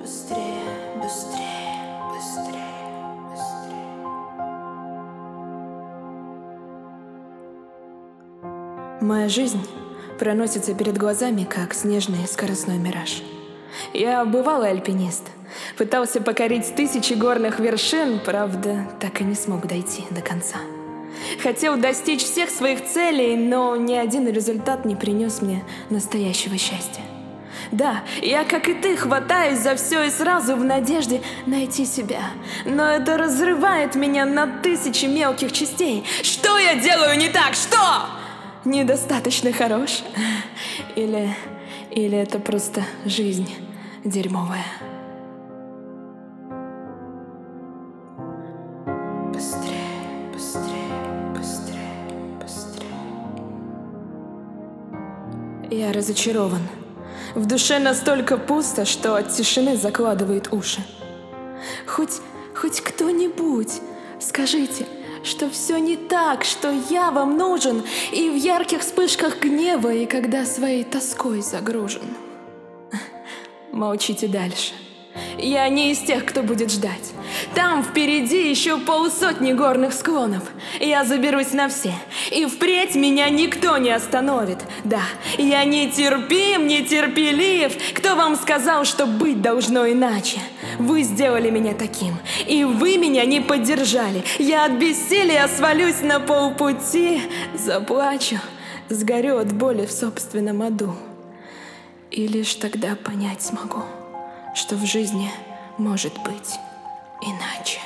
Быстрее, быстрее, быстрее, быстрее. Моя жизнь проносится перед глазами, как снежный скоростной мираж. Я бывалый альпинист. Пытался покорить тысячи горных вершин, правда, так и не смог дойти до конца. Хотел достичь всех своих целей, но ни один результат не принес мне настоящего счастья. Да, я, как и ты, хватаюсь за все и сразу в надежде найти себя. Но это разрывает меня на тысячи мелких частей. Что я делаю не так? Что? Недостаточно хорош? Или... Или это просто жизнь дерьмовая? Быстрее, быстрее, быстрее, быстрее. Я разочарован. В душе настолько пусто, что от тишины закладывает уши. Хоть, хоть кто-нибудь, скажите, что все не так, что я вам нужен и в ярких вспышках гнева, и когда своей тоской загружен. Молчите дальше. Я не из тех, кто будет ждать. Там впереди еще полсотни горных склонов. Я заберусь на все. И впредь меня никто не остановит. Да, я не терпим, не терпелив. Кто вам сказал, что быть должно иначе? Вы сделали меня таким. И вы меня не поддержали. Я от бессилия свалюсь на полпути. Заплачу, сгорю от боли в собственном аду. И лишь тогда понять смогу что в жизни может быть иначе.